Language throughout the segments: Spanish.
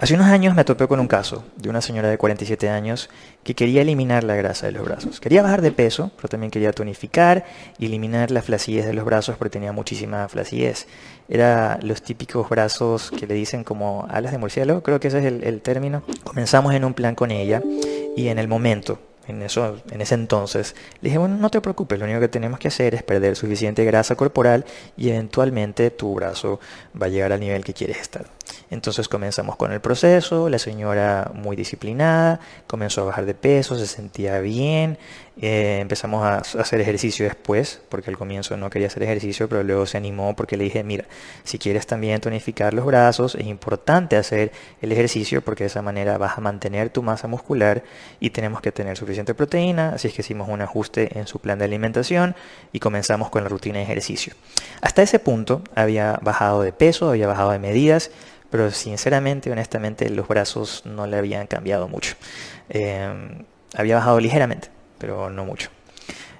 Hace unos años me topé con un caso de una señora de 47 años que quería eliminar la grasa de los brazos. Quería bajar de peso, pero también quería tonificar y eliminar la flacidez de los brazos porque tenía muchísima flacidez. Era los típicos brazos que le dicen como alas de murciélago, creo que ese es el, el término. Comenzamos en un plan con ella y en el momento en, eso, en ese entonces, le dije, bueno, no te preocupes, lo único que tenemos que hacer es perder suficiente grasa corporal y eventualmente tu brazo va a llegar al nivel que quieres estar. Entonces comenzamos con el proceso, la señora muy disciplinada, comenzó a bajar de peso, se sentía bien, eh, empezamos a hacer ejercicio después, porque al comienzo no quería hacer ejercicio, pero luego se animó porque le dije, mira, si quieres también tonificar los brazos, es importante hacer el ejercicio porque de esa manera vas a mantener tu masa muscular y tenemos que tener suficiente proteína, así es que hicimos un ajuste en su plan de alimentación y comenzamos con la rutina de ejercicio. Hasta ese punto había bajado de peso, había bajado de medidas, pero sinceramente, honestamente, los brazos no le habían cambiado mucho. Em, había bajado ligeramente, pero no mucho.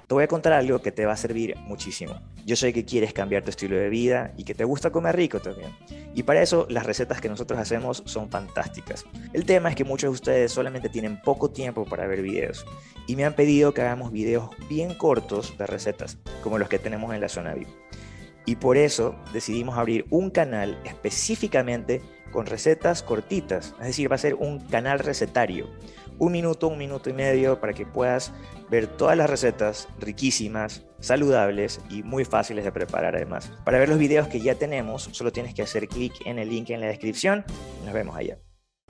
Te voy a contar algo que te va a servir muchísimo. Yo sé que quieres cambiar tu estilo de vida y que te gusta comer rico también. Y para eso las recetas que nosotros hacemos son fantásticas. El tema es que muchos de ustedes solamente tienen poco tiempo para ver videos y me han pedido que hagamos videos bien cortos de recetas, como los que tenemos en la zona VIP. Y por eso decidimos abrir un canal específicamente con recetas cortitas, es decir, va a ser un canal recetario. Un minuto, un minuto y medio para que puedas ver todas las recetas riquísimas, saludables y muy fáciles de preparar además. Para ver los videos que ya tenemos, solo tienes que hacer clic en el link en la descripción nos vemos allá.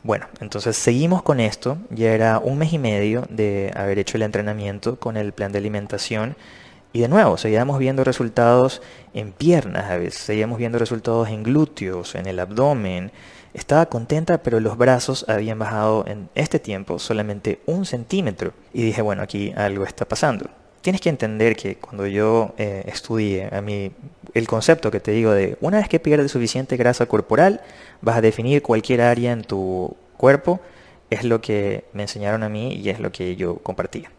Bueno, entonces seguimos con esto. Ya era un mes y medio de haber hecho el entrenamiento con el plan de alimentación y de nuevo, seguíamos viendo resultados en piernas a veces, seguíamos viendo resultados en glúteos, en el abdomen. Estaba contenta, pero los brazos habían bajado en este tiempo solamente un centímetro. Y dije, bueno, aquí algo está pasando. Tienes que entender que cuando yo eh, estudié, a mí, el concepto que te digo de una vez que pierdes suficiente grasa corporal, vas a definir cualquier área en tu cuerpo, es lo que me enseñaron a mí y es lo que yo compartía.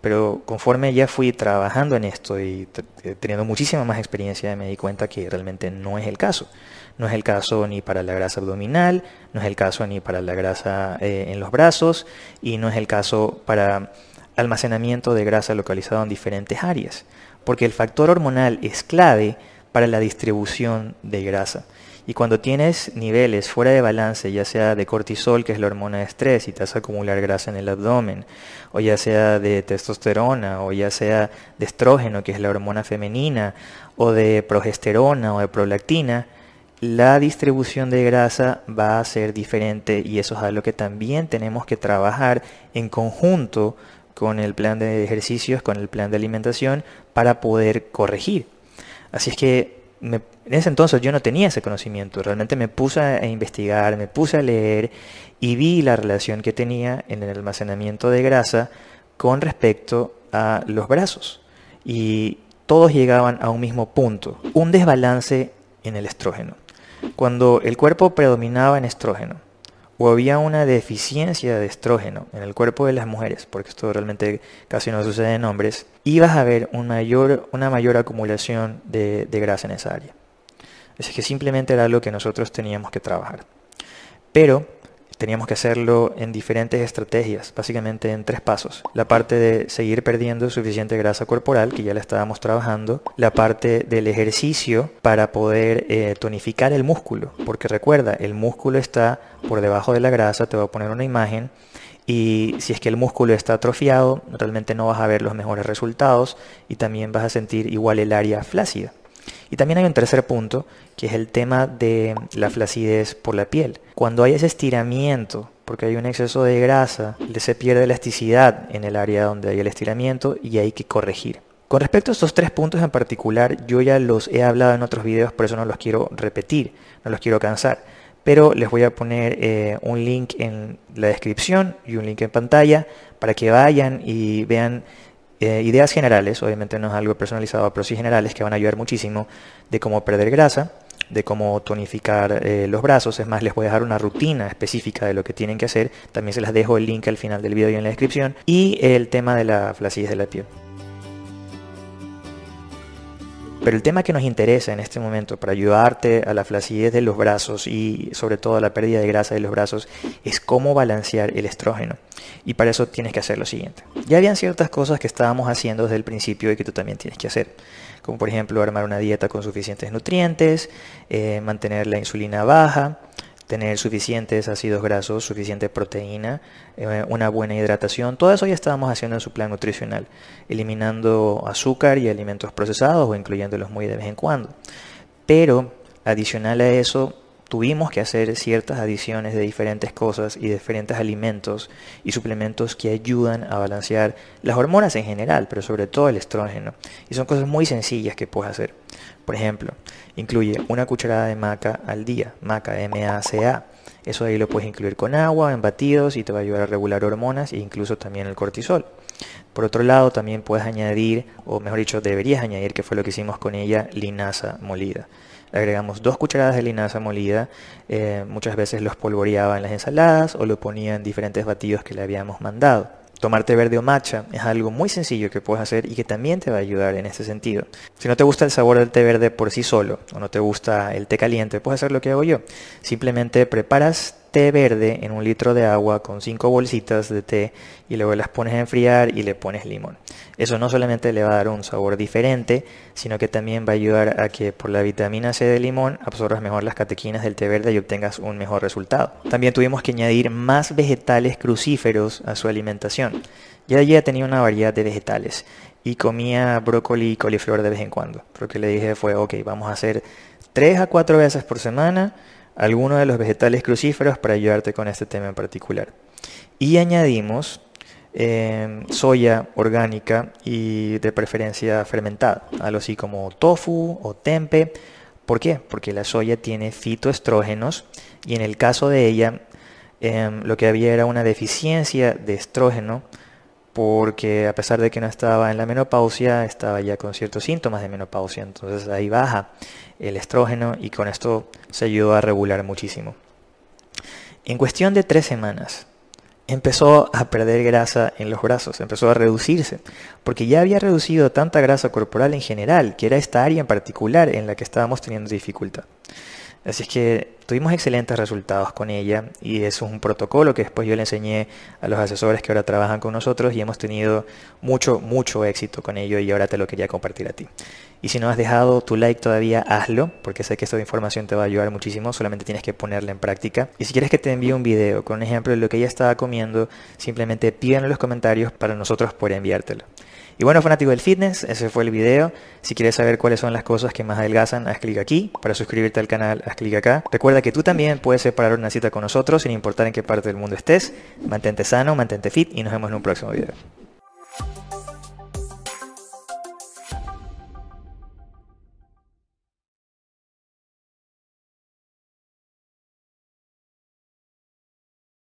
Pero conforme ya fui trabajando en esto y eh, teniendo muchísima más experiencia, me di cuenta que realmente no es el caso. No es el caso ni para la grasa abdominal, no es el caso ni para la grasa eh, en los brazos y no es el caso para almacenamiento de grasa localizado en diferentes áreas. Porque el factor hormonal es clave para la distribución de grasa. Y cuando tienes niveles fuera de balance, ya sea de cortisol, que es la hormona de estrés, y te hace acumular grasa en el abdomen, o ya sea de testosterona, o ya sea de estrógeno, que es la hormona femenina, o de progesterona o de prolactina, la distribución de grasa va a ser diferente y eso es algo que también tenemos que trabajar en conjunto con el plan de ejercicios, con el plan de alimentación, para poder corregir. Así es que en ese entonces yo no tenía ese conocimiento, realmente me puse a investigar, me puse a leer y vi la relación que tenía en el almacenamiento de grasa con respecto a los brazos. Y todos llegaban a un mismo punto, un desbalance en el estrógeno. Cuando el cuerpo predominaba en estrógeno, o había una deficiencia de estrógeno en el cuerpo de las mujeres, porque esto realmente casi no sucede en hombres, ibas a ver una mayor acumulación de, grasa en esa área. Así que simplemente era algo que nosotros teníamos que trabajar. Pero teníamos que hacerlo en diferentes estrategias, básicamente en tres pasos. La parte de seguir perdiendo suficiente grasa corporal, que ya la estábamos trabajando. La parte del ejercicio para poder eh, tonificar el músculo, porque recuerda, el músculo está por debajo de la grasa, te voy a poner una imagen. Y si es que el músculo está atrofiado, realmente no vas a ver los mejores resultados y también vas a sentir igual el área flácida. Y también hay un tercer punto, que es el tema de la flacidez por la piel. Cuando hay ese estiramiento, porque hay un exceso de grasa, se pierde elasticidad en el área donde hay el estiramiento y hay que corregir. Con respecto a estos tres puntos en particular, yo ya los he hablado en otros videos, por eso no los quiero repetir, no los quiero cansar. Pero les voy a poner eh, un link en la descripción y un link en pantalla para que vayan y vean eh, ideas generales, obviamente no es algo personalizado, pero sí generales que van a ayudar muchísimo de cómo perder grasa, de cómo tonificar eh, los brazos. Es más, les voy a dejar una rutina específica de lo que tienen que hacer. También se las dejo el link al final del video y en la descripción. Y el tema de la flacidez de la piel. Pero el tema que nos interesa en este momento para ayudarte a la flacidez de los brazos y sobre todo a la pérdida de grasa de los brazos es cómo balancear el estrógeno. Y para eso tienes que hacer lo siguiente. Ya habían ciertas cosas que estábamos haciendo desde el principio y que tú también tienes que hacer. Como por ejemplo armar una dieta con suficientes nutrientes, eh, mantener la insulina baja, tener suficientes ácidos grasos, suficiente proteína, eh, una buena hidratación. Todo eso ya estábamos haciendo en su plan nutricional, eliminando azúcar y alimentos procesados o incluyéndolos muy de vez en cuando. Pero adicional a eso, tuvimos que hacer ciertas adiciones de diferentes cosas y diferentes alimentos y suplementos que ayudan a balancear las hormonas en general, pero sobre todo el estrógeno. Y son cosas muy sencillas que puedes hacer. Por ejemplo, incluye una cucharada de maca al día, maca, M-A-C-A. Eso ahí lo puedes incluir con agua, en batidos y te va a ayudar a regular hormonas e incluso también el cortisol. Por otro lado, también puedes añadir, o mejor dicho, deberías añadir, que fue lo que hicimos con ella, linaza molida agregamos dos cucharadas de linaza molida, eh, muchas veces los polvoreaba en las ensaladas o lo ponía en diferentes batidos que le habíamos mandado. Tomar té verde o matcha es algo muy sencillo que puedes hacer y que también te va a ayudar en este sentido. Si no te gusta el sabor del té verde por sí solo o no te gusta el té caliente, puedes hacer lo que hago yo. Simplemente preparas té verde en un litro de agua con cinco bolsitas de té y luego las pones a enfriar y le pones limón. Eso no solamente le va a dar un sabor diferente, sino que también va a ayudar a que por la vitamina C del limón absorbas mejor las catequinas del té verde y obtengas un mejor resultado. También tuvimos que añadir más vegetales crucíferos a su alimentación. Ya ella tenía una variedad de vegetales y comía brócoli y coliflor de vez en cuando. Lo que le dije fue, ok, vamos a hacer 3 a 4 veces por semana algunos de los vegetales crucíferos para ayudarte con este tema en particular. Y añadimos em, soya orgánica y de preferencia fermentada, algo así como tofu o tempe. ¿Por qué? Porque la soya tiene fitoestrógenos y en el caso de ella em, lo que había era una deficiencia de estrógeno porque a pesar de que no estaba en la menopausia, estaba ya con ciertos síntomas de menopausia, entonces ahí baja el estrógeno y con esto se ayudó a regular muchísimo. En cuestión de tres semanas, empezó a perder grasa en los brazos, empezó a reducirse, porque ya había reducido tanta grasa corporal en general, que era esta área en particular en la que estábamos teniendo dificultad. Así es que tuvimos excelentes resultados con ella y es un protocolo que después yo le enseñé a los asesores que ahora trabajan con nosotros y hemos tenido mucho, mucho éxito con ello y ahora te lo quería compartir a ti. Y si no has dejado tu like todavía, hazlo, porque sé que esta información te va a ayudar muchísimo, solamente tienes que ponerla en práctica. Y si quieres que te envíe un video con un ejemplo de lo que ella estaba comiendo, simplemente pídelo en los comentarios para nosotros poder enviártelo. Y bueno, fanático del fitness, ese fue el video. Si quieres saber cuáles son las cosas que más adelgazan, haz clic aquí. Para suscribirte al canal, haz clic acá. Recuerda que tú también puedes separar una cita con nosotros sin importar en qué parte del mundo estés. Mantente sano, mantente fit y nos vemos en un próximo video.